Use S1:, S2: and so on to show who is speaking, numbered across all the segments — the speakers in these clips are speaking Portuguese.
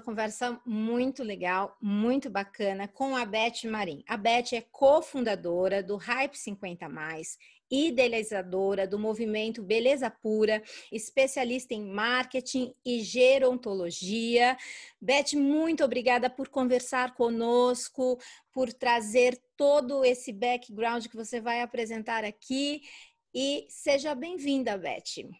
S1: uma conversa muito legal, muito bacana com a Beth Marim. A Beth é cofundadora do Hype 50 Mais, idealizadora do movimento Beleza Pura, especialista em marketing e gerontologia. Beth, muito obrigada por conversar conosco, por trazer todo esse background que você vai apresentar aqui e seja bem-vinda, Beth.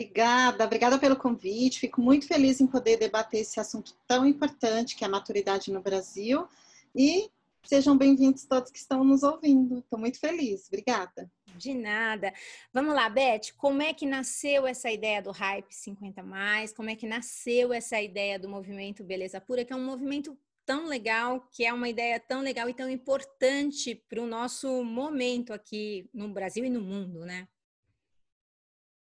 S2: Obrigada, obrigada pelo convite. Fico muito feliz em poder debater esse assunto tão importante que é a maturidade no Brasil. E sejam bem-vindos todos que estão nos ouvindo. Estou muito feliz. Obrigada.
S1: De nada. Vamos lá, Beth, como é que nasceu essa ideia do Hype 50 mais? Como é que nasceu essa ideia do movimento Beleza Pura, que é um movimento tão legal, que é uma ideia tão legal e tão importante para o nosso momento aqui no Brasil e no mundo, né?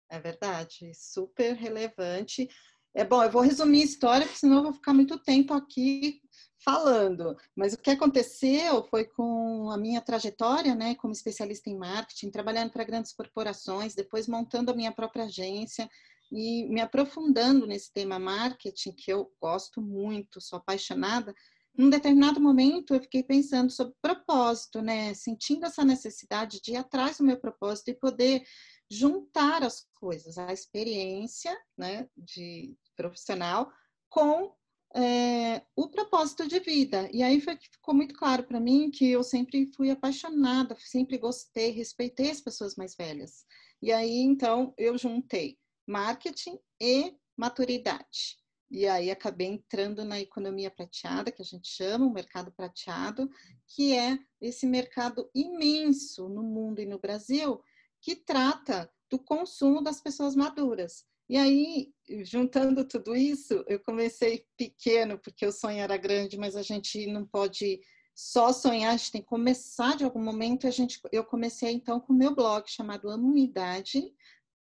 S2: É verdade, super relevante. É bom, eu vou resumir a história, porque senão eu vou ficar muito tempo aqui falando. Mas o que aconteceu foi com a minha trajetória, né, como especialista em marketing, trabalhando para grandes corporações, depois montando a minha própria agência e me aprofundando nesse tema marketing, que eu gosto muito, sou apaixonada num determinado momento eu fiquei pensando sobre propósito, né? Sentindo essa necessidade de ir atrás do meu propósito e poder juntar as coisas, a experiência, né, de profissional com é, o propósito de vida. E aí foi que ficou muito claro para mim que eu sempre fui apaixonada, sempre gostei, respeitei as pessoas mais velhas. E aí então eu juntei marketing e maturidade. E aí acabei entrando na economia prateada, que a gente chama o mercado prateado, que é esse mercado imenso no mundo e no Brasil, que trata do consumo das pessoas maduras. E aí, juntando tudo isso, eu comecei pequeno, porque o sonho era grande, mas a gente não pode só sonhar, a gente tem que começar de algum momento. A gente, eu comecei então com o meu blog chamado Amo Minha Idade.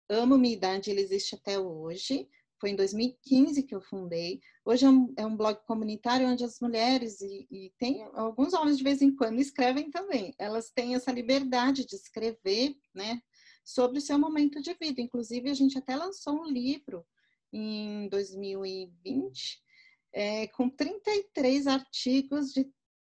S2: Amo Minha Idade, ele existe até hoje. Foi em 2015 que eu fundei. Hoje é um, é um blog comunitário onde as mulheres, e, e, tem alguns homens de vez em quando escrevem também, elas têm essa liberdade de escrever, né, sobre o seu momento de vida. Inclusive, a gente até lançou um livro em 2020 é, com 33 artigos de,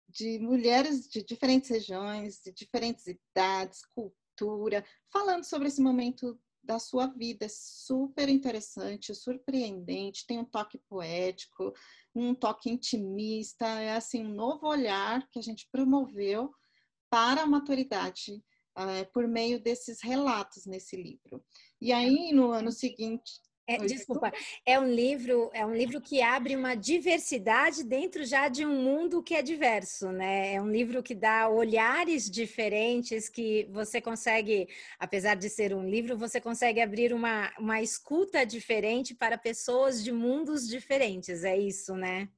S2: de mulheres de diferentes regiões, de diferentes idades, cultura, falando sobre esse momento da sua vida. É super interessante, surpreendente, tem um toque poético, um toque intimista, é assim um novo olhar que a gente promoveu para a maturidade uh, por meio desses relatos nesse livro. E aí no ano seguinte
S1: é, desculpa, é um livro, é um livro que abre uma diversidade dentro já de um mundo que é diverso, né? É um livro que dá olhares diferentes que você consegue, apesar de ser um livro, você consegue abrir uma, uma escuta diferente para pessoas de mundos diferentes. É isso, né?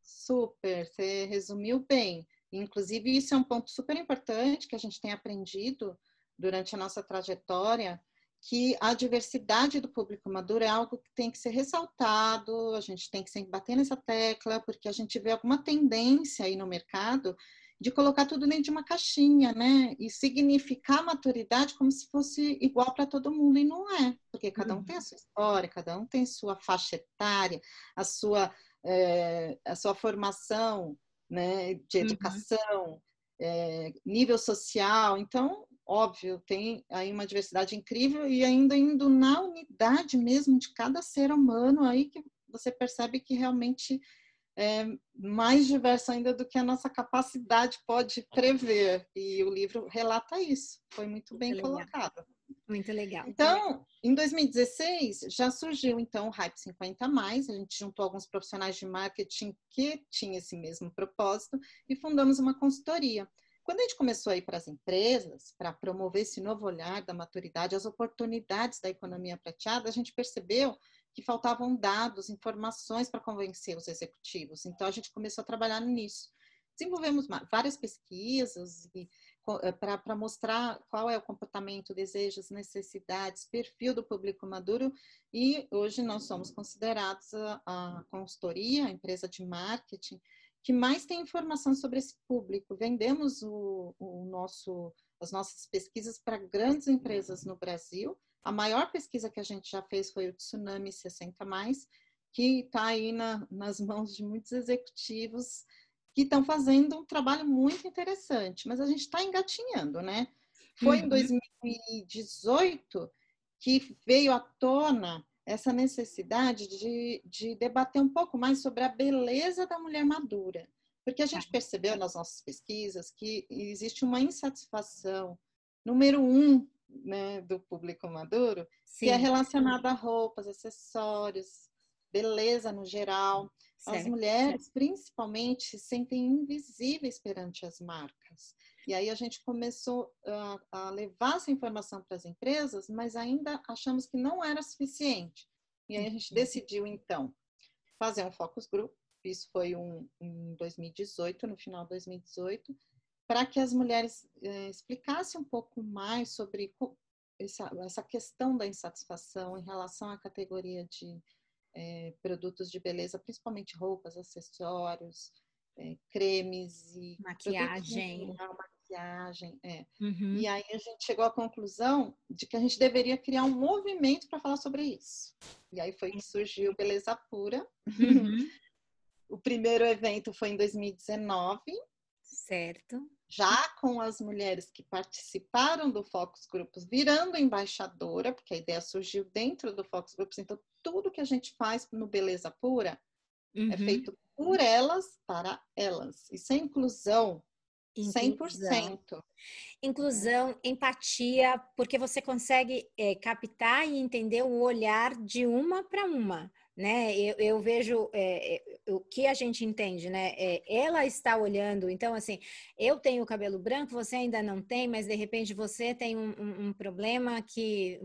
S2: Super, você resumiu bem. Inclusive, isso é um ponto super importante que a gente tem aprendido durante a nossa trajetória que a diversidade do público maduro é algo que tem que ser ressaltado, a gente tem que sempre bater nessa tecla, porque a gente vê alguma tendência aí no mercado de colocar tudo dentro de uma caixinha, né? E significar maturidade como se fosse igual para todo mundo, e não é, porque cada um tem a sua história, cada um tem sua faixa etária, a sua, é, a sua formação né, de uhum. educação, uhum. é, nível social. Então, óbvio, tem aí uma diversidade incrível e ainda indo na unidade mesmo de cada ser humano, aí que você percebe que realmente é mais diverso ainda do que a nossa capacidade pode prever. E o livro relata isso, foi muito bem colocado.
S1: Muito legal.
S2: Então, em 2016, já surgiu então o Hype 50 mais, a gente juntou alguns profissionais de marketing que tinham esse mesmo propósito e fundamos uma consultoria. Quando a gente começou a ir para as empresas, para promover esse novo olhar da maturidade, as oportunidades da economia prateada, a gente percebeu que faltavam dados, informações para convencer os executivos. Então, a gente começou a trabalhar nisso. Desenvolvemos várias pesquisas eh, para mostrar qual é o comportamento, desejos, necessidades, perfil do público maduro e hoje nós somos considerados a, a consultoria, a empresa de marketing, que mais tem informação sobre esse público. Vendemos o, o nosso, as nossas pesquisas para grandes empresas no Brasil. A maior pesquisa que a gente já fez foi o Tsunami 60 mais, que está aí na, nas mãos de muitos executivos que estão fazendo um trabalho muito interessante, mas a gente está engatinhando, né? Foi uhum. em 2018 que veio à tona essa necessidade de, de debater um pouco mais sobre a beleza da mulher madura. Porque a gente tá. percebeu nas nossas pesquisas que existe uma insatisfação, número um, né, do público maduro, Sim. que é relacionada a roupas, acessórios, beleza no geral. Certo. As mulheres, principalmente, se sentem invisíveis perante as marcas. E aí a gente começou a, a levar essa informação para as empresas, mas ainda achamos que não era suficiente. E aí a gente uhum. decidiu, então, fazer um focus group. Isso foi um, em 2018, no final de 2018, para que as mulheres eh, explicassem um pouco mais sobre essa, essa questão da insatisfação em relação à categoria de eh, produtos de beleza, principalmente roupas, acessórios, é, cremes e
S1: maquiagem.
S2: maquiagem, é. Uhum. E aí a gente chegou à conclusão de que a gente deveria criar um movimento para falar sobre isso. E aí foi que surgiu Beleza Pura. Uhum. o primeiro evento foi em 2019.
S1: Certo.
S2: Já com as mulheres que participaram do Focus Grupos virando embaixadora, porque a ideia surgiu dentro do Focus Grupos, então tudo que a gente faz no Beleza Pura é uhum. é feito por elas, para elas. Isso é inclusão. Inclusão. 100%.
S1: Inclusão, empatia, porque você consegue é, captar e entender o olhar de uma para uma né? Eu, eu vejo é, é, o que a gente entende, né? É, ela está olhando, então assim, eu tenho cabelo branco, você ainda não tem, mas de repente você tem um, um, um problema que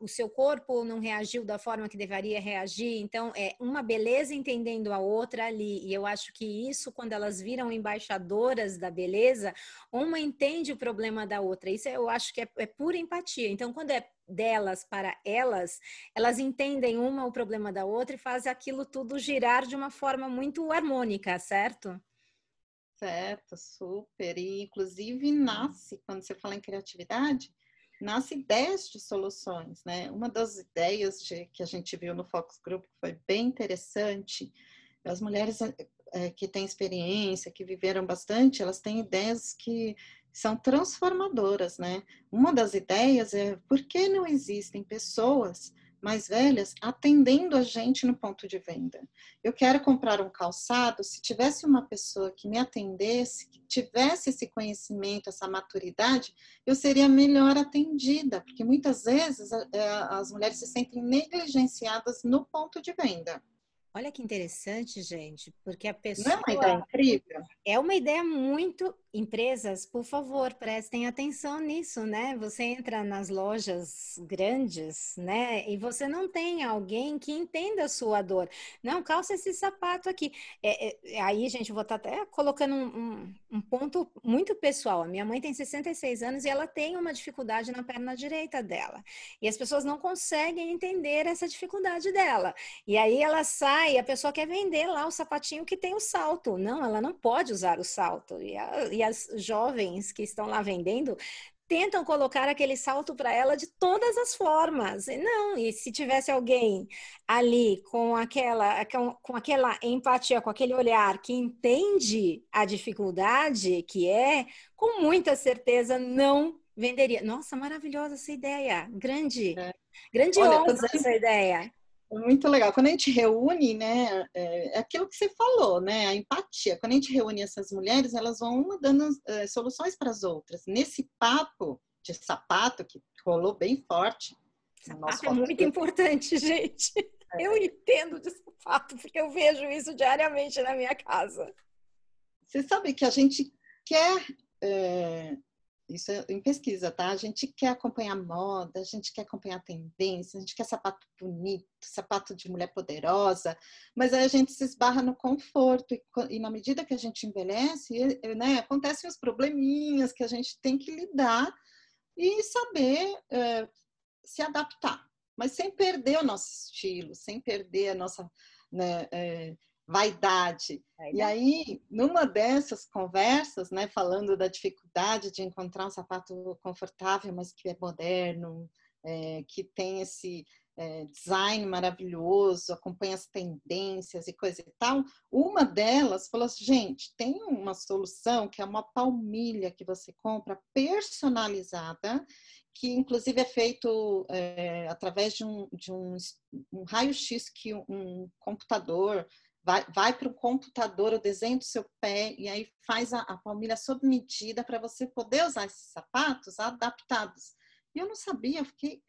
S1: o seu corpo não reagiu da forma que deveria reagir, então é uma beleza entendendo a outra ali, e eu acho que isso, quando elas viram embaixadoras da beleza, uma entende o problema da outra, isso eu acho que é, é pura empatia, então quando é delas para elas, elas entendem uma o problema da outra e fazem aquilo tudo girar de uma forma muito harmônica, certo?
S2: Certo, super. E inclusive nasce, quando você fala em criatividade, nasce ideias de soluções, né? Uma das ideias de, que a gente viu no Focus Group foi bem interessante, as mulheres é, que têm experiência, que viveram bastante, elas têm ideias que são transformadoras, né? Uma das ideias é por que não existem pessoas mais velhas atendendo a gente no ponto de venda. Eu quero comprar um calçado, se tivesse uma pessoa que me atendesse, que tivesse esse conhecimento, essa maturidade, eu seria melhor atendida, porque muitas vezes é, as mulheres se sentem negligenciadas no ponto de venda.
S1: Olha que interessante, gente, porque a pessoa.
S2: Não é uma ideia incrível?
S1: É uma ideia muito. Empresas, por favor, prestem atenção nisso, né? Você entra nas lojas grandes, né? E você não tem alguém que entenda a sua dor. Não, calça esse sapato aqui. É, é, aí, gente, vou estar tá até colocando um, um, um ponto muito pessoal. A minha mãe tem 66 anos e ela tem uma dificuldade na perna direita dela. E as pessoas não conseguem entender essa dificuldade dela. E aí ela sai a pessoa quer vender lá o sapatinho que tem o salto. Não, ela não pode usar o salto. E, a, e as jovens que estão lá vendendo tentam colocar aquele salto para ela de todas as formas. Não, e se tivesse alguém ali com aquela, com, com, aquela empatia, com aquele olhar que entende a dificuldade que é, com muita certeza não venderia. Nossa, maravilhosa essa ideia. Grande. É. Grandiosa Olha, essa ideia.
S2: Muito legal. Quando a gente reúne, né, é, é aquilo que você falou, né, a empatia. Quando a gente reúne essas mulheres, elas vão uma dando é, soluções para as outras. Nesse papo de sapato que rolou bem forte.
S1: Sapato é muito importante, gente. É. Eu entendo de sapato porque eu vejo isso diariamente na minha casa.
S2: Você sabe que a gente quer é, isso é em pesquisa, tá? A gente quer acompanhar moda, a gente quer acompanhar tendência, a gente quer sapato bonito, sapato de mulher poderosa, mas aí a gente se esbarra no conforto e, e na medida que a gente envelhece, né, acontecem os probleminhas que a gente tem que lidar e saber é, se adaptar, mas sem perder o nosso estilo, sem perder a nossa né, é, vaidade. E aí, numa dessas conversas, né, falando da dificuldade de encontrar um sapato confortável, mas que é moderno, é, que tem esse é, design maravilhoso, acompanha as tendências e coisa e tal. Uma delas falou assim, gente, tem uma solução que é uma palmilha que você compra personalizada, que inclusive é feito é, através de um, de um, um raio-x que um computador vai, vai para o computador o desenho do seu pé e aí faz a, a palmilha sob medida para você poder usar esses sapatos adaptados. E eu não sabia, eu fiquei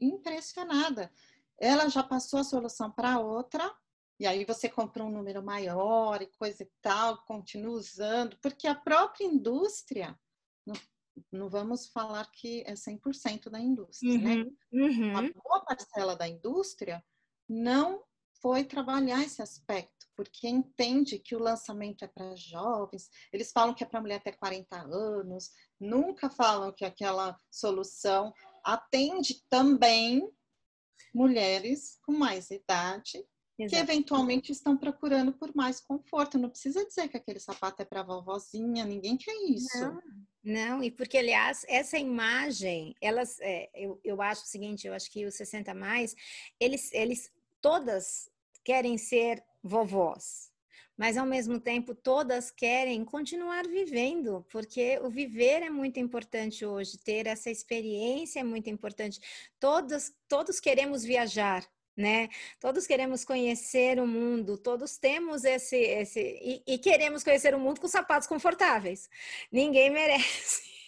S2: impressionada. Ela já passou a solução para outra, e aí você compra um número maior e coisa e tal, continua usando, porque a própria indústria, não, não vamos falar que é 100% da indústria, né? uhum, né? Uhum. Uma boa parcela da indústria não foi trabalhar esse aspecto, porque entende que o lançamento é para jovens, eles falam que é para mulher até 40 anos, nunca falam que aquela solução atende também mulheres com mais idade Exato. que eventualmente estão procurando por mais conforto. Não precisa dizer que aquele sapato é para vovozinha, ninguém quer isso.
S1: Não, não, e porque, aliás, essa imagem, elas, é, eu, eu acho o seguinte, eu acho que os 60 mais, eles, eles todas querem ser vovós mas ao mesmo tempo todas querem continuar vivendo, porque o viver é muito importante hoje, ter essa experiência é muito importante. Todos, todos queremos viajar, né? Todos queremos conhecer o mundo, todos temos esse, esse e, e queremos conhecer o mundo com sapatos confortáveis. Ninguém merece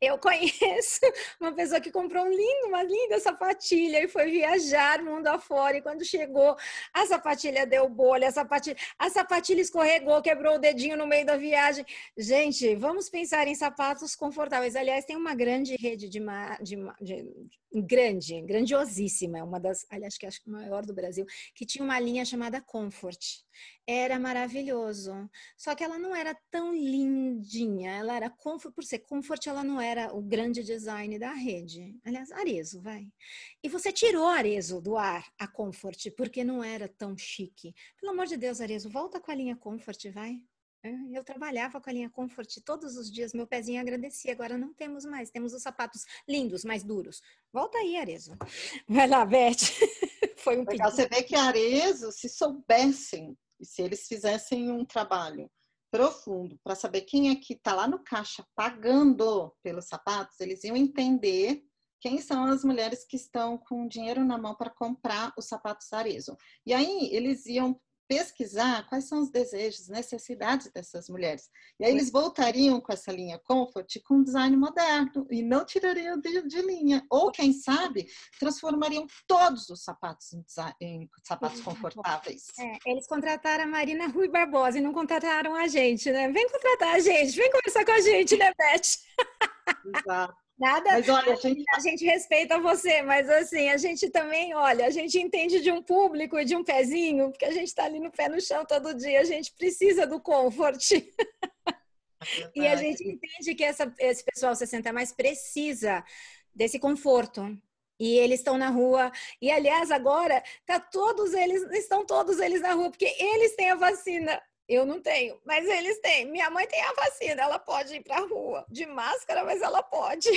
S1: eu conheço uma pessoa que comprou um lindo, uma linda sapatilha e foi viajar mundo afora. E quando chegou, a sapatilha deu bolha, a sapatilha, a sapatilha escorregou, quebrou o dedinho no meio da viagem. Gente, vamos pensar em sapatos confortáveis. Aliás, tem uma grande rede de, de, de grande, grandiosíssima, uma das, aliás, acho que é a maior do Brasil, que tinha uma linha chamada Comfort. Era maravilhoso. Só que ela não era tão lindinha. Ela era comfort, por ser comfort, ela não era o grande design da rede. Aliás, Arezo, vai. E você tirou Arezo do ar, a Comfort, porque não era tão chique. Pelo amor de Deus, Arezo, volta com a linha Comfort, vai. É, eu trabalhava com a linha Comfort todos os dias, meu pezinho agradecia. Agora não temos mais, temos os sapatos lindos, mais duros. Volta aí, Arezo. Vai lá, Beth. Foi um
S2: Legal, Você vê que Arezo, se soubessem, e se eles fizessem um trabalho profundo para saber quem é que está lá no caixa pagando pelos sapatos, eles iam entender quem são as mulheres que estão com dinheiro na mão para comprar os sapatos Arezzo. E aí eles iam pesquisar quais são os desejos, necessidades dessas mulheres. E aí eles voltariam com essa linha Comfort com um design moderno e não tirariam de, de linha. Ou, quem sabe, transformariam todos os sapatos em, em sapatos confortáveis.
S1: É, eles contrataram a Marina Rui Barbosa e não contrataram a gente, né? Vem contratar a gente, vem conversar com a gente, né, Beth? Exato. Nada, mas olha, a gente... a gente respeita você, mas assim, a gente também, olha, a gente entende de um público e de um pezinho, porque a gente está ali no pé no chão todo dia, a gente precisa do comfort. É e a gente entende que essa, esse pessoal 60 mais precisa desse conforto. E eles estão na rua. E aliás, agora tá todos eles estão todos eles na rua porque eles têm a vacina. Eu não tenho, mas eles têm. Minha mãe tem a vacina, ela pode ir para a rua de máscara, mas ela pode.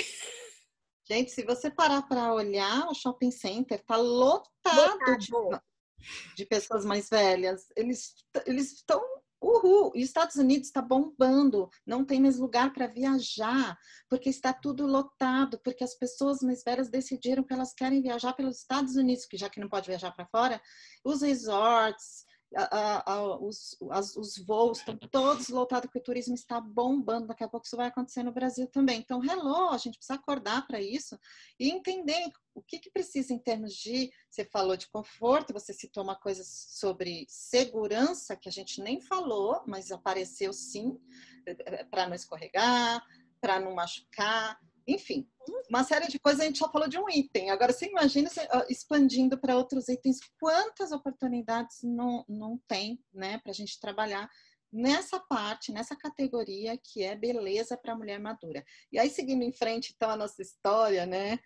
S2: Gente, se você parar para olhar, o shopping center está lotado, lotado. De, de, pessoas mais velhas. Eles eles estão Uhul! Os Estados Unidos está bombando, não tem mais lugar para viajar, porque está tudo lotado, porque as pessoas mais velhas decidiram que elas querem viajar pelos Estados Unidos, que já que não pode viajar para fora, os resorts, a, a, os, as, os voos estão todos lotados, porque o turismo está bombando. Daqui a pouco isso vai acontecer no Brasil também. Então, hello, a gente precisa acordar para isso e entender o que, que precisa em termos de. Você falou de conforto, você citou uma coisa sobre segurança que a gente nem falou, mas apareceu sim, eh, eh, para não escorregar, para não machucar enfim, uma série de coisas, a gente só falou de um item. Agora, você imagina expandindo para outros itens, quantas oportunidades não, não tem, né, para a gente trabalhar nessa parte, nessa categoria que é beleza para mulher madura. E aí, seguindo em frente, então, a nossa história, né?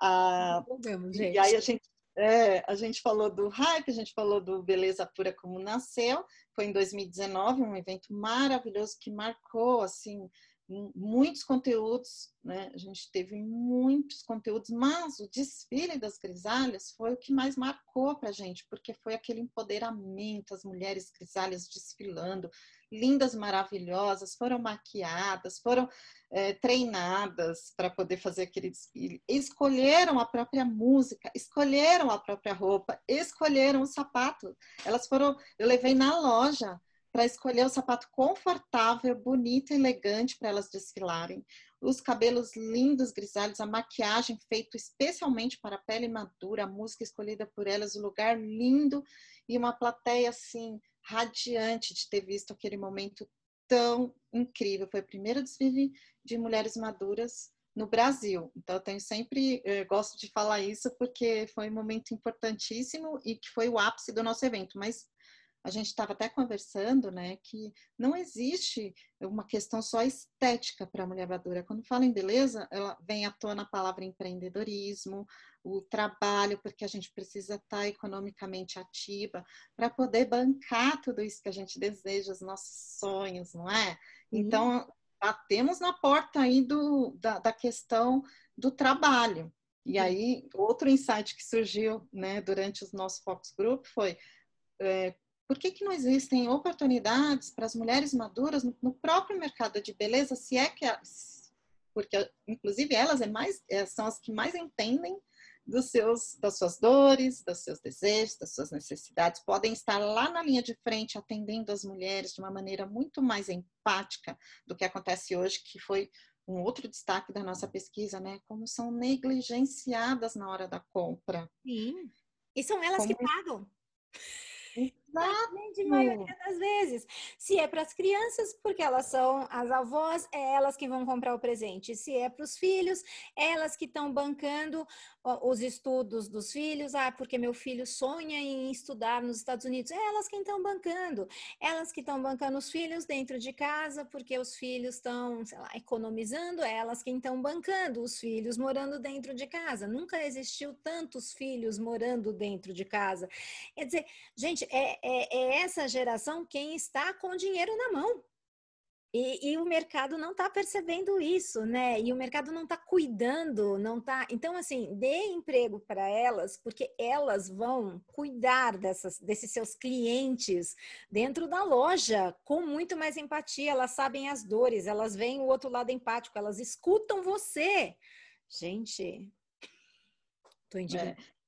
S2: A, e aí a gente, é, a gente falou do hype, a gente falou do Beleza Pura Como Nasceu, foi em 2019, um evento maravilhoso que marcou, assim, muitos conteúdos, né? A gente teve muitos conteúdos, mas o desfile das grisalhas foi o que mais marcou para a gente, porque foi aquele empoderamento, as mulheres grisalhas desfilando, lindas, maravilhosas, foram maquiadas, foram é, treinadas para poder fazer aquele desfile, escolheram a própria música, escolheram a própria roupa, escolheram o sapato. Elas foram, eu levei na loja para escolher o sapato confortável, bonito e elegante para elas desfilarem. Os cabelos lindos, grisalhos, a maquiagem feita especialmente para a pele madura, a música escolhida por elas, o lugar lindo e uma plateia assim radiante de ter visto aquele momento tão incrível. Foi o primeiro desfile de mulheres maduras no Brasil. Então, eu tenho sempre, eu gosto de falar isso porque foi um momento importantíssimo e que foi o ápice do nosso evento. Mas a gente estava até conversando, né, que não existe uma questão só estética para a mulher madura. Quando fala em beleza, ela vem à tona a palavra empreendedorismo, o trabalho, porque a gente precisa estar economicamente ativa para poder bancar tudo isso que a gente deseja, os nossos sonhos, não é? Então, batemos na porta aí do, da, da questão do trabalho. E aí, outro insight que surgiu né, durante os nossos Focus Group foi é, por que, que não existem oportunidades para as mulheres maduras no, no, próprio mercado de beleza, se é que porque inclusive elas é mais, é, são as que mais entendem dos seus, das suas dores, dos seus desejos, das suas necessidades, podem estar lá na linha de frente atendendo as mulheres de uma maneira muito mais empática do que acontece hoje, que foi um outro destaque da nossa pesquisa, né? Como são negligenciadas na hora da compra.
S1: Sim. E são elas Como... que pagam.
S2: Exato.
S1: De maioria das vezes. Se é para as crianças, porque elas são as avós, é elas que vão comprar o presente. Se é para os filhos, elas que estão bancando os estudos dos filhos. Ah, porque meu filho sonha em estudar nos Estados Unidos. É elas que estão bancando. Elas que estão bancando os filhos dentro de casa, porque os filhos estão, sei lá, economizando. É elas que estão bancando os filhos morando dentro de casa. Nunca existiu tantos filhos morando dentro de casa. Quer dizer, gente, é, é, é essa geração quem está com dinheiro na mão. E, e, o mercado não está percebendo isso, né? E o mercado não está cuidando, não está. Então, assim, dê emprego para elas, porque elas vão cuidar dessas, desses seus clientes dentro da loja com muito mais empatia. Elas sabem as dores, elas veem o outro lado empático, elas escutam você. Gente, tô indignada.
S2: É.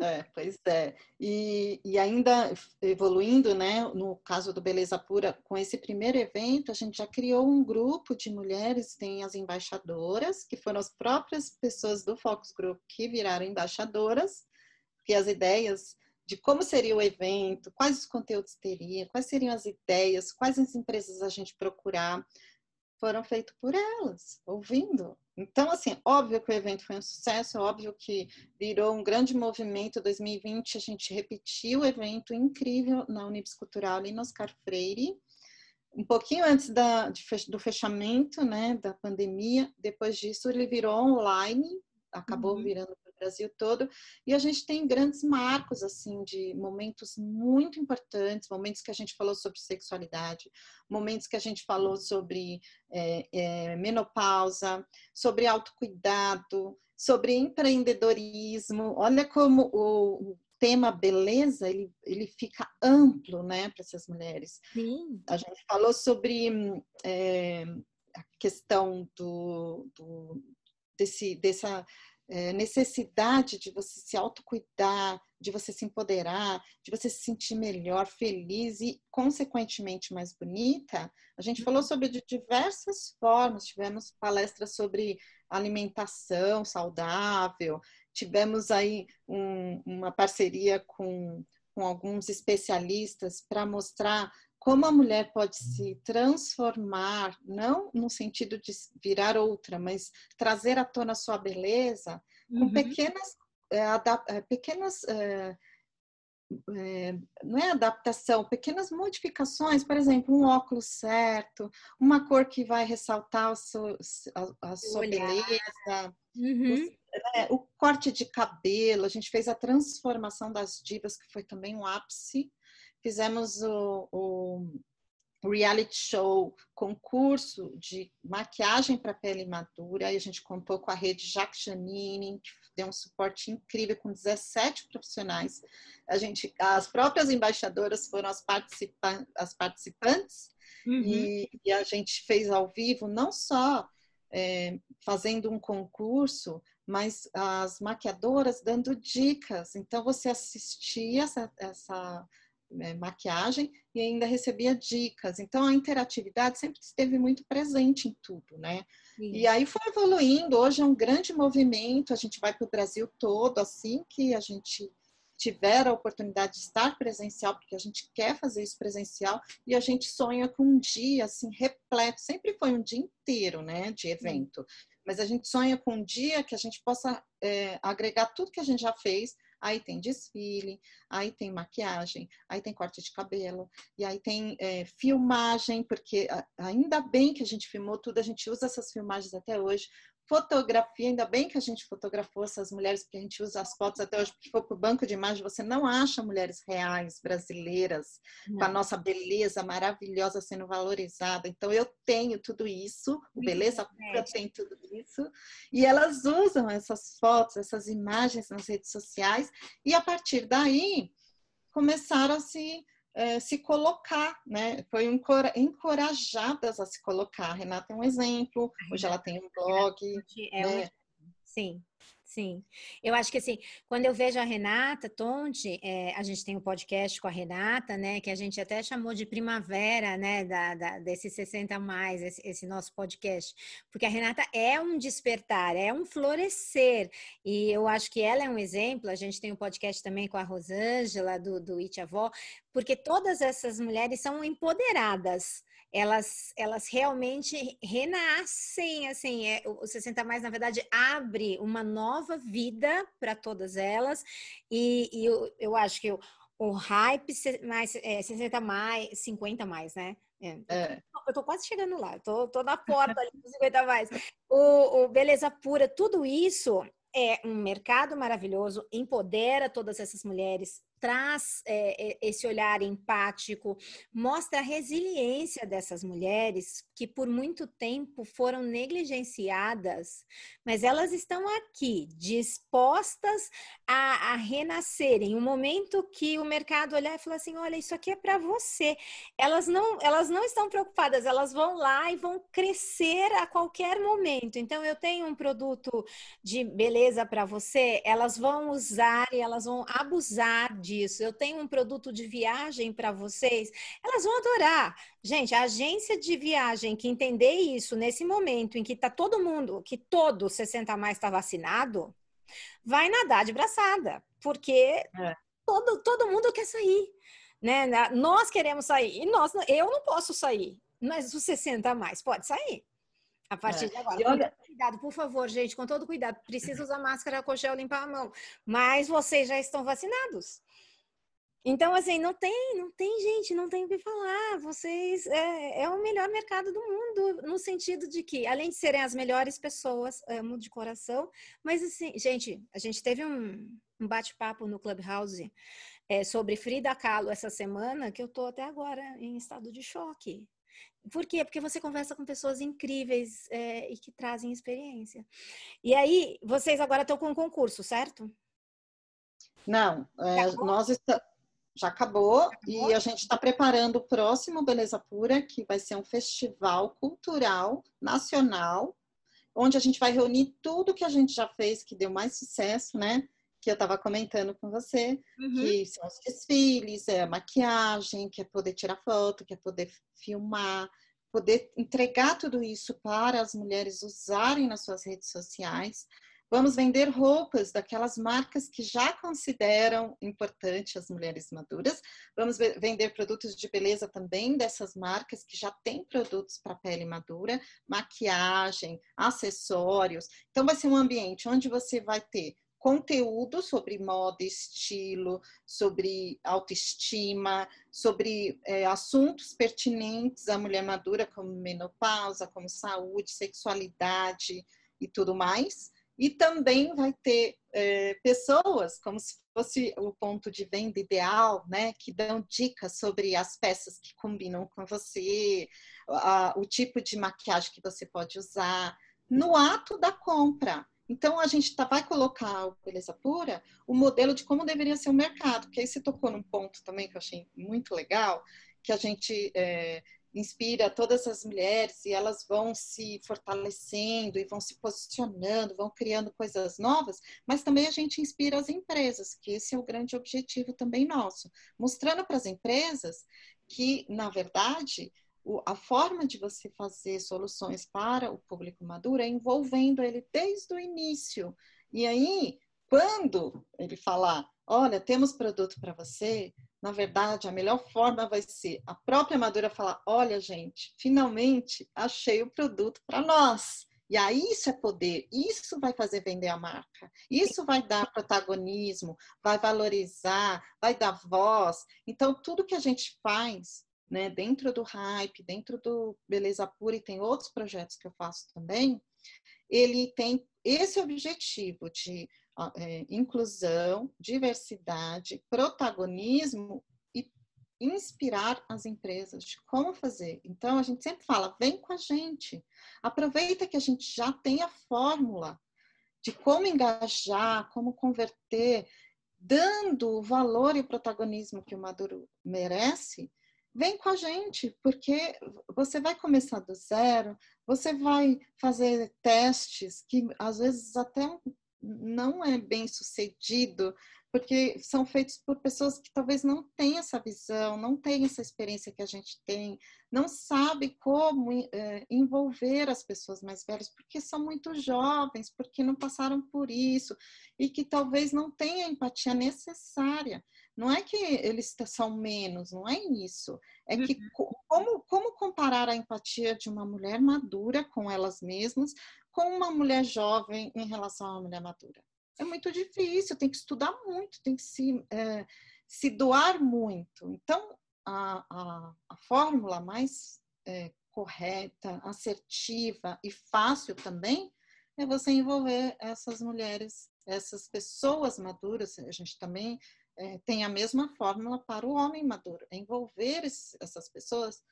S2: É, pois é. E, e ainda evoluindo, né, no caso do Beleza Pura, com esse primeiro evento, a gente já criou um grupo de mulheres, tem as embaixadoras, que foram as próprias pessoas do Focus Group que viraram embaixadoras, que as ideias de como seria o evento, quais os conteúdos teria, quais seriam as ideias, quais as empresas a gente procurar, foram feitos por elas, ouvindo. Então, assim, óbvio que o evento foi um sucesso, óbvio que virou um grande movimento. 2020 a gente repetiu o evento incrível na Unibis Cultural ali no Oscar Freire, um pouquinho antes da, do fechamento, né, da pandemia. Depois disso ele virou online, acabou uhum. virando Brasil todo, e a gente tem grandes marcos, assim, de momentos muito importantes, momentos que a gente falou sobre sexualidade, momentos que a gente falou sobre é, é, menopausa, sobre autocuidado, sobre empreendedorismo. Olha como o, tema beleza ele, ele fica amplo né para essas mulheres
S1: Sim.
S2: a gente falou sobre é, a questão do, do desse dessa é, necessidade de você se autocuidar, de você se empoderar, de você se sentir melhor, feliz e, consequentemente, mais bonita, a gente falou uhum. sobre de diversas formas. Tivemos palestras sobre alimentação saudável, tivemos aí um, uma parceria com, com alguns especialistas para mostrar como a mulher pode se transformar, não no sentido de virar outra, mas trazer à tona a sua beleza, com uhum. pequenas, é, pequenas é, é, não é adaptação, pequenas modificações, por exemplo, um óculos certo, uma cor que vai ressaltar a sua, a, a sua beleza, uhum. o, é, o corte de cabelo, a gente fez a transformação das divas, que foi também um ápice Fizemos o, o reality show, concurso de maquiagem para pele madura, e a gente contou com a rede Jacques Janine, que deu um suporte incrível com 17 profissionais. A gente, as próprias embaixadoras foram as, participa as participantes uhum. e, e, a gente fez ao vivo não só é, fazendo um concurso, mas as maquiadoras dando dicas. Então você assistia essa, essa é, maquiagem e ainda recebia dicas. Então a interatividade sempre esteve muito presente em tudo, né? Sim. E aí foi evoluindo. Hoje é um grande movimento. A gente vai para o Brasil todo assim que a gente tiver a oportunidade de estar presencial, porque a gente quer fazer isso presencial e a gente sonha com um dia assim repleto. Sempre foi um dia inteiro, né, de evento. Mas a gente sonha com um dia que a gente possa é, agregar tudo que a gente já fez aí tem desfile, aí tem maquiagem, aí tem corte de cabelo, e aí tem é, filmagem, porque ainda bem que a gente filmou tudo, a gente usa essas filmagens até hoje, Fotografia, ainda bem que a gente fotografou essas mulheres, porque a gente usa as fotos até hoje, porque for para o banco de imagem, você não acha mulheres reais, brasileiras, não. com a nossa beleza maravilhosa sendo valorizada. Então, eu tenho tudo isso, o Beleza Pura tem tudo isso, e elas usam essas fotos, essas imagens nas redes sociais, e a partir daí começaram a se é, se colocar, né? Foi encorajadas a se colocar. A Renata é um exemplo, hoje ela tem um blog. É né?
S1: Sim, Sim, eu acho que assim, quando eu vejo a Renata Tonte, é, a gente tem um podcast com a Renata, né, que a gente até chamou de primavera, né, da, da desse 60 mais, esse, esse, nosso podcast, porque a Renata é um despertar, é um florescer, e eu acho que ela é um exemplo, a gente tem um podcast também com a Rosângela, do, do It Avó, porque todas essas mulheres são empoderadas, elas, elas realmente renascem, assim, é, o 60 mais, na verdade, abre uma nova vida para todas elas, e, e eu, eu acho que o, o hype mais, é, 60 mais, 50 mais, né? É. É. Eu tô quase chegando lá, tô, tô na porta ali dos 50 mais. O, o Beleza Pura, tudo isso é um mercado maravilhoso, empodera todas essas mulheres, traz é, esse olhar empático, mostra a resiliência dessas mulheres que por muito tempo foram negligenciadas, mas elas estão aqui dispostas a, a renascerem. Um momento que o mercado olhar e falar assim, olha, isso aqui é para você. Elas não, elas não estão preocupadas, elas vão lá e vão crescer a qualquer momento. Então eu tenho um produto de beleza para você, elas vão usar e elas vão abusar de disso. Eu tenho um produto de viagem para vocês, elas vão adorar. Gente, a agência de viagem que entender isso nesse momento em que está todo mundo, que todo 60 mais está vacinado, vai nadar de braçada, porque é. todo, todo mundo quer sair. Né? Nós queremos sair e nós, eu não posso sair, mas os 60 mais pode sair. A partir é. de agora. Olha... Cuidado, por favor, gente, com todo cuidado. Precisa usar máscara, cochel, limpar a mão. Mas vocês já estão vacinados. Então, assim, não tem, não tem, gente, não tem o que falar. Vocês é, é, o melhor mercado do mundo, no sentido de que, além de serem as melhores pessoas, amo de coração, mas assim, gente, a gente teve um, um bate-papo no Clubhouse é, sobre Frida Kahlo essa semana, que eu tô até agora em estado de choque. Por quê? Porque você conversa com pessoas incríveis é, e que trazem experiência. E aí, vocês agora estão com um concurso, certo?
S2: Não, é, nós estamos já acabou, acabou, e a gente está preparando o próximo Beleza Pura, que vai ser um festival cultural nacional, onde a gente vai reunir tudo que a gente já fez, que deu mais sucesso, né? Que eu estava comentando com você, uhum. que são os desfiles, é a maquiagem, que é poder tirar foto, que é poder filmar, poder entregar tudo isso para as mulheres usarem nas suas redes sociais. Vamos vender roupas daquelas marcas que já consideram importante as mulheres maduras. Vamos vender produtos de beleza também dessas marcas que já têm produtos para pele madura, maquiagem, acessórios. Então, vai ser um ambiente onde você vai ter conteúdo sobre moda, estilo, sobre autoestima, sobre é, assuntos pertinentes à mulher madura, como menopausa, como saúde, sexualidade e tudo mais E também vai ter é, pessoas, como se fosse o ponto de venda ideal, né, que dão dicas sobre as peças que combinam com você, a, o tipo de maquiagem que você pode usar, no ato da compra. Então, a gente tá, vai colocar o Beleza Pura, o modelo de como deveria ser o mercado, que aí você tocou num ponto também que eu achei muito legal, que a gente é, inspira todas as mulheres e elas vão se fortalecendo e vão se posicionando, vão criando coisas novas, mas também a gente inspira as empresas, que esse é o grande objetivo também nosso, mostrando para as empresas que, na verdade, a forma de você fazer soluções para o público maduro é envolvendo ele desde o início. E aí, quando ele falar, olha, temos produto para você, na verdade, a melhor forma vai ser a própria Madura falar: olha, gente, finalmente achei o produto para nós. E aí isso é poder, isso vai fazer vender a marca, isso vai dar protagonismo, vai valorizar, vai dar voz. Então, tudo que a gente faz né, dentro do hype, dentro do Beleza Pura, e tem outros projetos que eu faço também, ele tem esse objetivo de é, inclusão, diversidade, protagonismo e inspirar as empresas de como fazer. Então, a gente sempre fala: vem com a gente, aproveita que a gente já tem a fórmula de como engajar, como converter, dando o valor e o protagonismo que o Maduro merece. Vem com a gente, porque você vai começar do zero, você vai fazer testes que às vezes até não é bem sucedido, porque são feitos por pessoas que talvez não têm essa visão, não têm essa experiência que a gente tem, não sabe como é, envolver as pessoas mais velhas, porque são muito jovens, porque não passaram por isso, e que talvez não tenham a empatia necessária. Não é que eles são menos, não é isso. É que uhum. como, como comparar a empatia de uma mulher madura com elas mesmas com uma mulher jovem em relação a uma mulher madura? É muito difícil, tem que estudar muito, tem que se, é, se doar muito. Então, a, a, a fórmula mais é, correta, assertiva e fácil também é você envolver essas mulheres, essas pessoas maduras. A gente também é, tem a mesma fórmula para o homem maduro, é envolver essas pessoas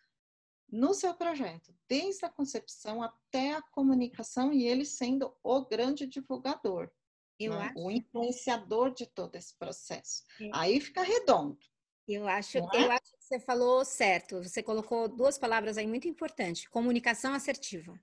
S2: no seu projeto, desde a concepção até a comunicação e ele sendo o grande divulgador, né? o influenciador de todo esse processo. É. Aí fica redondo.
S1: Eu acho, é? eu acho que você falou certo. Você colocou duas palavras aí muito importantes: comunicação assertiva.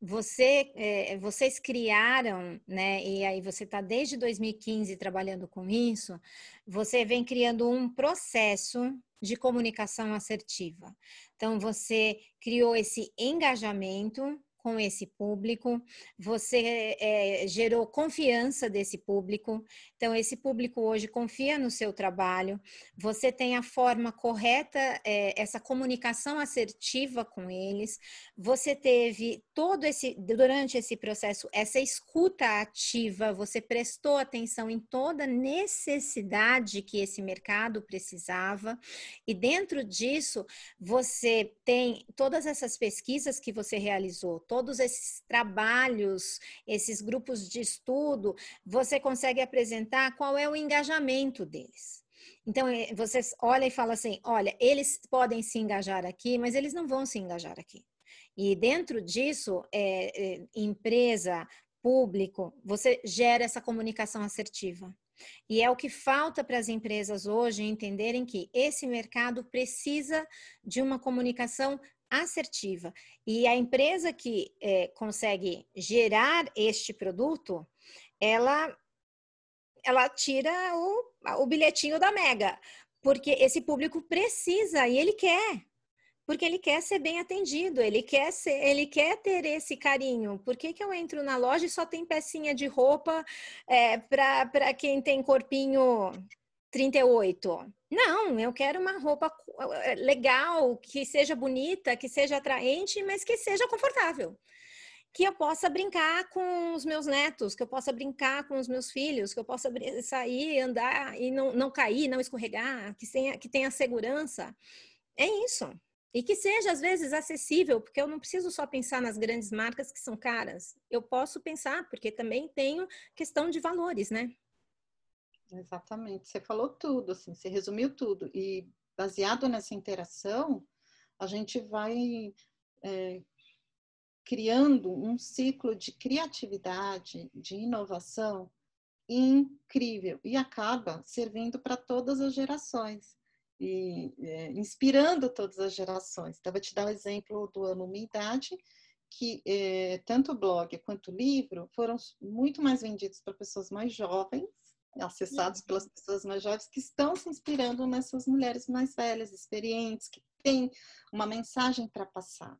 S1: Você, é, vocês criaram, né? E aí você está desde 2015 trabalhando com isso. Você vem criando um processo de comunicação assertiva. Então você criou esse engajamento com esse público, você é, gerou confiança desse público, então esse público hoje confia no seu trabalho, você tem a forma correta, é, essa comunicação assertiva com eles, você teve todo esse, durante esse processo, essa escuta ativa, você prestou atenção em toda necessidade que esse mercado precisava, e dentro disso, você tem todas essas pesquisas que você realizou, todos esses trabalhos, esses grupos de estudo, você consegue apresentar qual é o engajamento deles. Então, é, você olha e fala assim: olha, eles podem se engajar aqui, mas eles não vão se engajar aqui. E dentro disso, é, é, empresa, público, você gera essa comunicação assertiva. E é o que falta para as empresas hoje entenderem que esse mercado precisa de uma comunicação assertiva. E a empresa que é, consegue gerar este produto, ela, ela tira o, o bilhetinho da Mega, porque esse público precisa e ele quer. Porque ele quer ser bem atendido, ele quer ser, ele quer ter esse carinho. Por que, que eu entro na loja e só tem pecinha de roupa é, para quem tem corpinho 38? Não, eu quero uma roupa eh, legal, que seja bonita, que seja atraente, mas que seja confortável. Que eu possa brincar com os meus netos, que eu possa brincar com os meus filhos, que eu possa sair, andar e não, não cair, não escorregar, que tenha, que tenha segurança. É isso. E que seja, às vezes, acessível, porque eu não preciso só pensar nas grandes marcas que são caras. Eu posso pensar, porque também tenho questão de valores, né?
S2: Exatamente. Você falou tudo, assim, você resumiu tudo. E baseado nessa interação, a gente vai é, criando um ciclo de criatividade, de inovação incrível e acaba servindo para todas as gerações e é, inspirando todas as gerações. Então, vou te dar o um exemplo do Ano Minha Idade, que é, tanto o blog quanto o livro foram muito mais vendidos para pessoas mais jovens, acessados pelas pessoas mais jovens, que estão se inspirando nessas mulheres mais velhas, experientes, que têm uma mensagem para passar,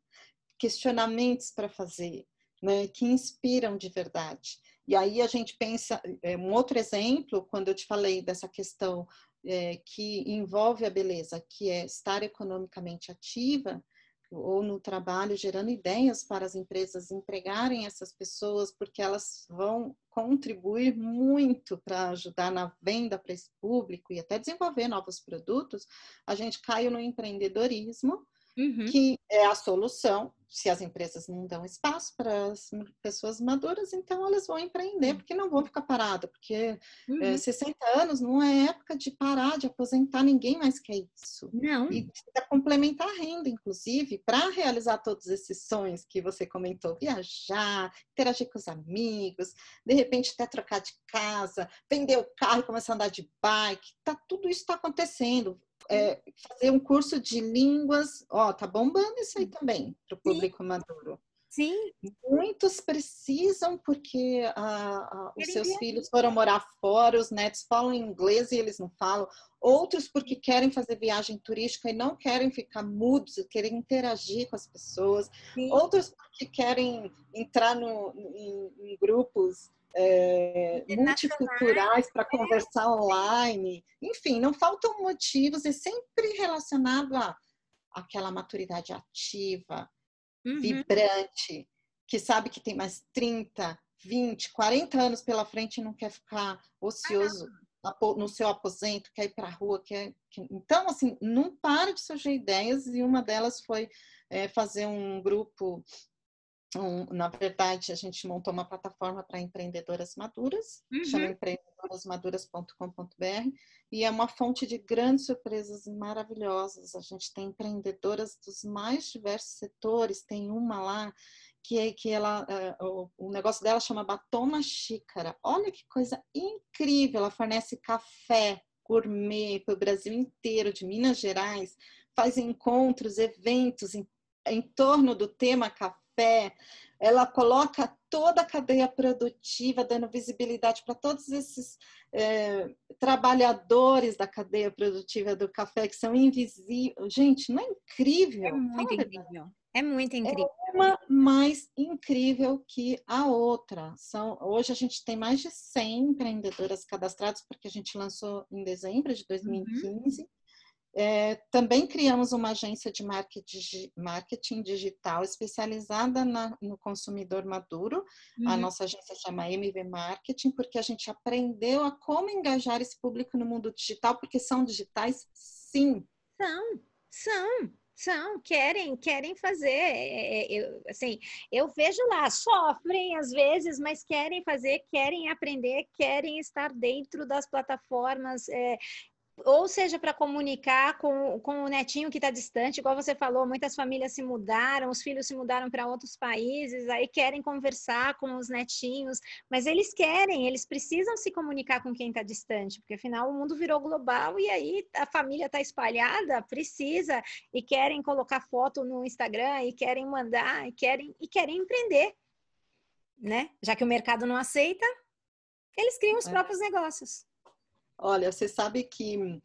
S2: questionamentos para fazer, né, que inspiram de verdade. E aí a gente pensa, é, um outro exemplo, quando eu te falei dessa questão é, que envolve a beleza, que é estar economicamente ativa, ou no trabalho, gerando ideias para as empresas empregarem essas pessoas, porque elas vão contribuir muito para ajudar na venda para esse público e até desenvolver novos produtos, a gente caiu no empreendedorismo, uhum. que é a solução. Se as empresas não dão espaço para as pessoas maduras, então elas vão empreender, porque não vão ficar paradas, porque é, uhum. é, 60 anos não é época de parar, de aposentar, ninguém mais quer isso.
S1: Não.
S2: E precisa complementar a renda, inclusive, para realizar todos esses sonhos que você comentou, viajar, interagir com os amigos, de repente até trocar de casa, vender o carro e começar a andar de bike, tá, tudo isso está acontecendo é, fazer um curso de línguas, ó, tá bombando isso aí também para o público maduro.
S1: Sim.
S2: Muitos precisam porque a, a, os seus filhos foram morar fora, os netos falam inglês e eles não falam. Outros porque querem fazer viagem turística e não querem ficar mudos, querem interagir com as pessoas. Sim. Outros porque querem entrar no, em, em grupos é, multiculturais para conversar online. Enfim, não faltam motivos, é sempre relacionado a aquela maturidade ativa, uhum. vibrante, que sabe que tem mais 30, 20, 40 anos pela frente e não quer ficar ocioso ah, no seu aposento, quer ir para a rua, quer... Então, assim, não para de surgir ideias e uma delas foi é, fazer um grupo um, na verdade, a gente montou uma plataforma para empreendedoras maduras, uhum. chama empreendedorasmaduras.com.br, e é uma fonte de grandes surpresas maravilhosas. A gente tem empreendedoras dos mais diversos setores, tem uma lá que é que ela uh, o, o, negócio dela chama batom na xícara. Olha que coisa incrível! Ela fornece café gourmet para o Brasil inteiro, de Minas Gerais, faz encontros, eventos em, em torno do tema café pé, ela coloca toda a cadeia produtiva, dando visibilidade para todos esses é, trabalhadores da cadeia produtiva do café que são invisíveis. Gente, não é incrível? É
S1: muito incrível. É muito incrível.
S2: É uma mais incrível que a outra. São, hoje a gente tem mais de 100 empreendedoras cadastradas, porque a gente lançou em dezembro de 2015. Uhum. É, também criamos uma agência de marketing digital especializada na, no consumidor maduro. Uhum. A nossa agência chama MV Marketing, porque a gente aprendeu a como engajar esse público no mundo digital, porque são digitais, sim.
S1: São, são são, querem, querem fazer. É, é, eu, assim, eu vejo lá, sofrem às vezes, mas querem fazer, querem aprender, querem estar dentro das plataformas. É, ou seja para comunicar com, com o netinho que está distante, igual você falou, muitas famílias se mudaram, os filhos se mudaram para outros países, aí querem conversar com os netinhos, mas eles querem, eles precisam se comunicar com quem está distante, porque afinal o mundo virou global e aí a família está espalhada, precisa, e querem colocar foto no Instagram, e querem mandar, e querem, e querem empreender, né? Já que o mercado não aceita, eles criam os é. próprios negócios.
S2: Olha, você sabe que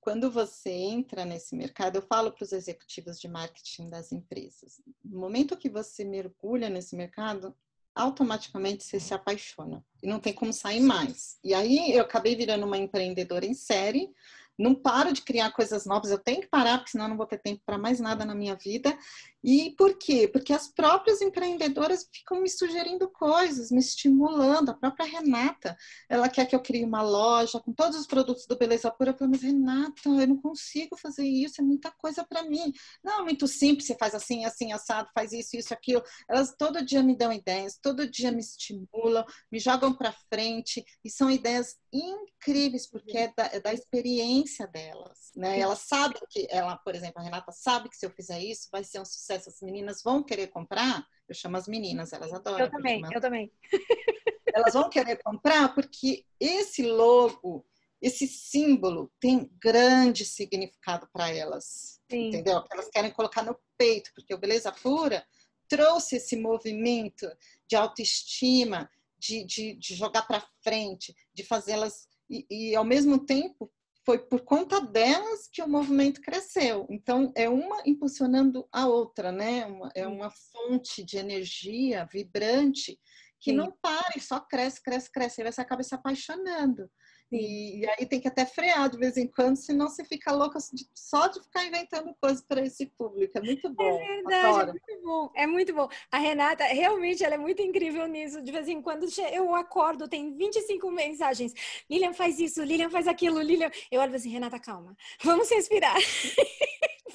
S2: quando você entra nesse mercado, eu falo para os executivos de marketing das empresas, no momento que você mergulha nesse mercado, automaticamente você se apaixona e não tem como sair mais. E aí eu acabei virando uma empreendedora em série, não paro de criar coisas novas, eu tenho que parar, porque senão eu não vou ter tempo para mais nada na minha vida. E por quê? Porque as próprias empreendedoras ficam me sugerindo coisas, me estimulando. A própria Renata, ela quer que eu crie uma loja com todos os produtos do Beleza Pura. Eu falo, mas Renata, eu não consigo fazer isso, é muita coisa para mim. Não, é muito simples, você faz assim, assim, assado, faz isso, isso, aquilo. Elas todo dia me dão ideias, todo dia me estimulam, me jogam para frente, e são ideias incríveis, porque é da, é da experiência delas. Né? Sabem que, ela, por exemplo, a Renata sabe que se eu fizer isso, vai ser um sucesso sucesso, as meninas vão querer comprar, eu chamo as meninas, elas adoram.
S1: Eu também, eu também.
S2: Elas vão querer comprar porque esse logo, esse símbolo tem grande significado para elas, Sim. entendeu? Elas querem colocar no peito, porque o Beleza Pura trouxe esse movimento de autoestima, de, de, de jogar para frente, de fazê-las e, e, ao mesmo tempo foi por conta delas que o movimento cresceu. Então, é uma impulsionando a outra, né? Uma, é uma fonte de energia vibrante que Sim. não para e só cresce, cresce, cresce. E você acaba se apaixonando. E, e, aí tem que até frear de vez em quando, senão você fica louca só de ficar inventando coisas para esse público. É muito bom.
S1: É verdade, Adoro. é muito bom. É muito bom. A Renata, realmente, ela é muito incrível nisso. De vez em quando eu acordo, tem 25 mensagens. Lilian faz isso, Lilian faz aquilo, Lilian. Eu olho assim, Renata, calma. Vamos respirar.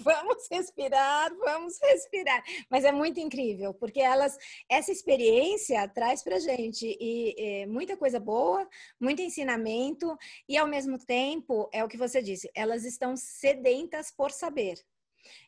S1: vamos respirar, vamos respirar. Mas é muito incrível, porque elas, essa experiência traz para gente e, e, muita coisa boa, muito ensinamento e ao mesmo tempo é o que você disse, elas estão sedentas por saber.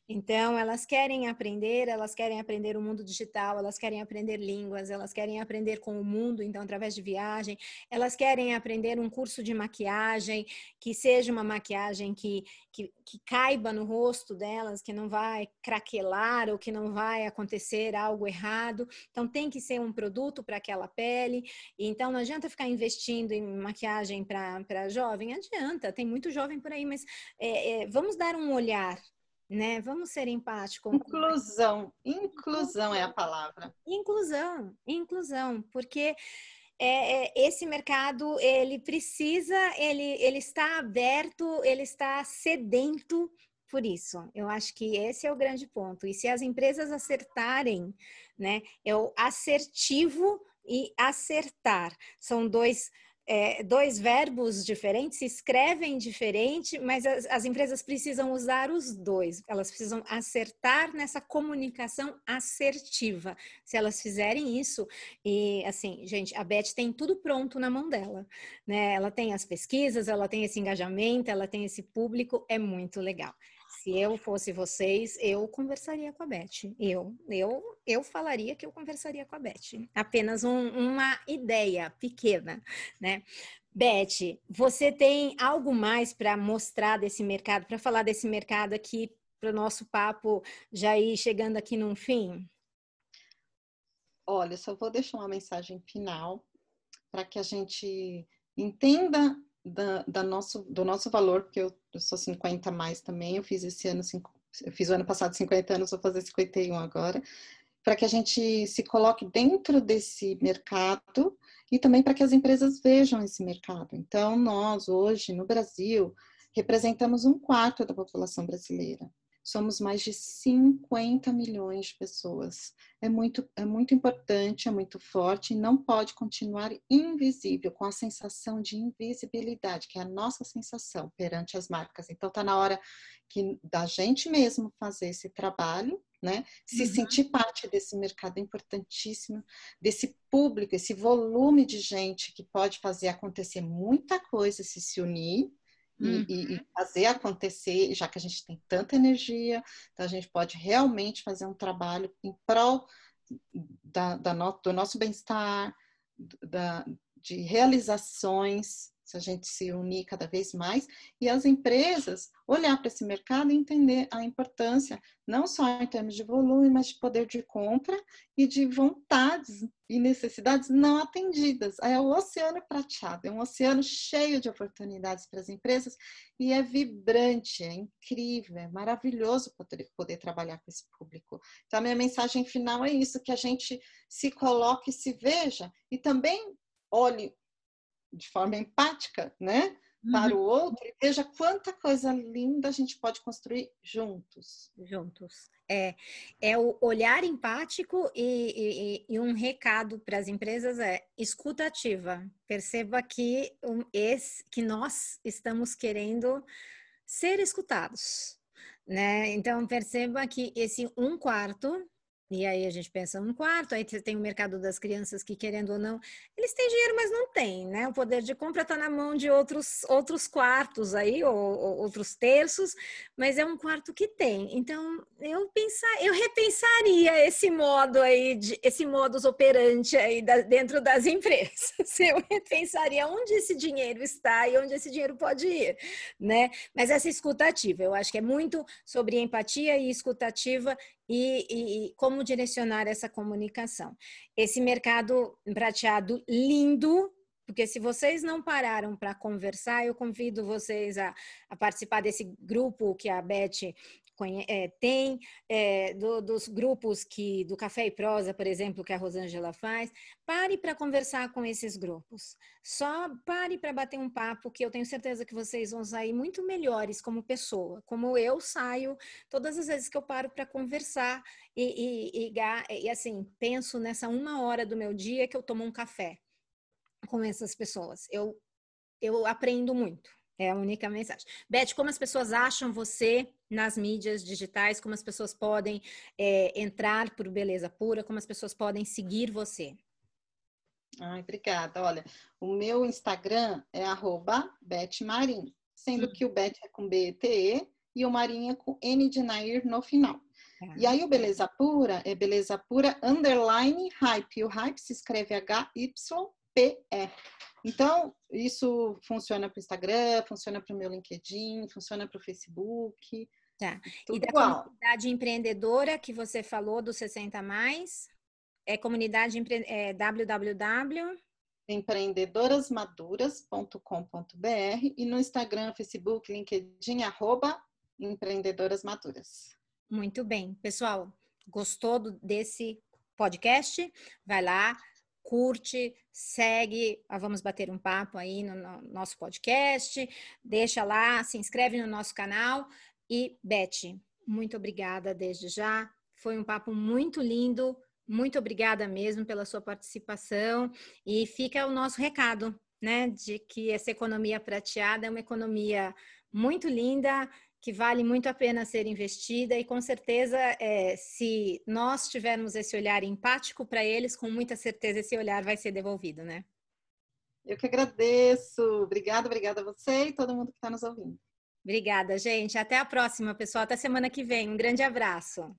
S1: Então, elas querem aprender, elas querem aprender o mundo digital, elas querem aprender línguas, elas querem aprender com o mundo, então, através de viagem, elas querem aprender um curso de maquiagem, que seja uma maquiagem que, que, que caiba no rosto delas, que não vai craquelar ou que não vai acontecer algo errado. Então, tem que ser um produto para aquela pele. Então, não adianta ficar investindo em maquiagem para jovem, adianta, tem muito jovem por aí, mas é, é, vamos dar um olhar né? Vamos ser empáticos.
S2: Inclusão, inclusão é a palavra.
S1: Inclusão, inclusão, porque é, é, esse mercado ele precisa, ele, ele está aberto, ele está sedento por isso. Eu acho que esse é o grande ponto. E se as empresas acertarem, né? É o assertivo e acertar. São dois é, dois verbos diferentes, se escrevem diferente, mas as, as, empresas precisam usar os dois, elas precisam acertar nessa comunicação assertiva. Se elas fizerem isso, e assim, gente, a Beth tem tudo pronto na mão dela, né? Ela tem as pesquisas, ela tem esse engajamento, ela tem esse público, é muito legal se eu fosse vocês, eu conversaria com a Beth. Eu, eu, eu falaria que eu conversaria com a Beth. Apenas um, uma ideia pequena, né? Beth, você tem algo mais para mostrar desse mercado, para falar desse mercado aqui, para o nosso papo já ir chegando aqui num fim?
S2: Olha, só vou deixar uma mensagem final para que a gente entenda da, da nosso, do nosso valor, porque eu, eu sou 50 mais também, eu fiz esse ano, eu fiz o ano passado 50 anos, vou fazer 51 agora, para que a gente se coloque dentro desse mercado e também para que as empresas vejam esse mercado. Então, nós hoje no Brasil representamos um quarto da população brasileira somos mais de 50 milhões de pessoas. É muito, é muito importante, é muito forte e não pode continuar invisível, com a sensação de invisibilidade, que é a nossa sensação perante as marcas. Então, está na hora que da gente mesmo fazer esse trabalho, né? Se uhum. sentir parte desse mercado importantíssimo, desse público, esse volume de gente que pode fazer acontecer muita coisa se se unir, Uhum. E, e, fazer acontecer, já que a gente tem tanta energia, então a gente pode realmente fazer um trabalho em prol da, da no, do nosso bem-estar, de realizações se a gente se unir cada vez mais e as empresas olhar para esse mercado e entender a importância, não só em termos de volume, mas de poder de compra e de vontades e necessidades não atendidas. É o oceano prateado, é um oceano cheio de oportunidades para as empresas e é vibrante, é incrível, é maravilhoso poder, poder trabalhar com esse público. Então, a minha mensagem final é isso, que a gente se coloque, se veja e também olhe de forma empática, né? para uhum. o outro e veja quanta coisa linda a gente pode construir juntos.
S1: Juntos. É, é o olhar empático e, e, e um recado para as empresas é escuta ativa. Perceba que, um, esse, que nós estamos querendo ser escutados. Né? Então perceba que esse um quarto e aí a gente pensa um quarto, aí você tem o mercado das crianças que, querendo ou não, eles têm dinheiro, mas não têm, né? O poder de compra está na mão de outros, outros quartos aí, ou, ou, outros terços, mas é um quarto que tem. Então, eu pensar, eu repensaria esse modo aí, de, esse modus operandi aí da, dentro das empresas. Eu repensaria onde esse dinheiro está e onde esse dinheiro pode ir, né? Mas essa escutativa, eu acho que é muito sobre empatia e escutativa e, e, como direcionar essa comunicação. Esse mercado prateado lindo, porque se vocês não pararam para conversar, eu convido vocês a, a, participar desse grupo que a Beth é, tem, é, do, dos grupos que do Café e Prosa, por exemplo, que a Rosângela faz, pare para conversar com esses grupos. Só pare para bater um papo que eu tenho certeza que vocês vão sair muito melhores como pessoa, como eu saio todas as vezes que eu paro para conversar e, e, e, e assim, penso nessa uma hora do meu dia que eu tomo um café com essas pessoas. Eu, eu aprendo muito. É a única mensagem. Beth, como as pessoas acham você nas mídias digitais? Como as pessoas podem é, entrar por Beleza Pura? Como as pessoas podem seguir você?
S2: Ai, obrigada. Olha, o meu Instagram é arroba Marim, sendo hum. que o Beth é com B-T-E e o Marinha é com N de Nair no final. Tá. E aí o Beleza Pura é Beleza Pura underline hype. O hype se escreve H-Y-P-E. Então, isso funciona para o Instagram, funciona para o meu LinkedIn, funciona para o Facebook.
S1: Tá. e da igual. comunidade empreendedora que você falou do 60 mais, é comunidade empre... é www
S2: empreendedorasmaduras.com.br e no Instagram, Facebook, LinkedIn, arroba empreendedoras maduras.
S1: Muito bem. Pessoal, gostou desse podcast? Vai lá, curte, segue, vamos bater um papo aí no, no nosso podcast, deixa lá, se inscreve no nosso canal e Beth, muito obrigada desde já. Foi um papo muito lindo. Muito obrigada mesmo pela sua participação e fica o nosso recado, né, de que essa economia prateada é uma economia muito linda, que vale muito a pena ser investida e com certeza, é, se nós tivermos esse olhar empático para eles, com muita certeza esse olhar vai ser devolvido, né?
S2: Eu que agradeço. Obrigada, obrigada a você e todo mundo que está nos ouvindo.
S1: Obrigada, gente. Até a próxima, pessoal. Até semana que vem. Um grande abraço.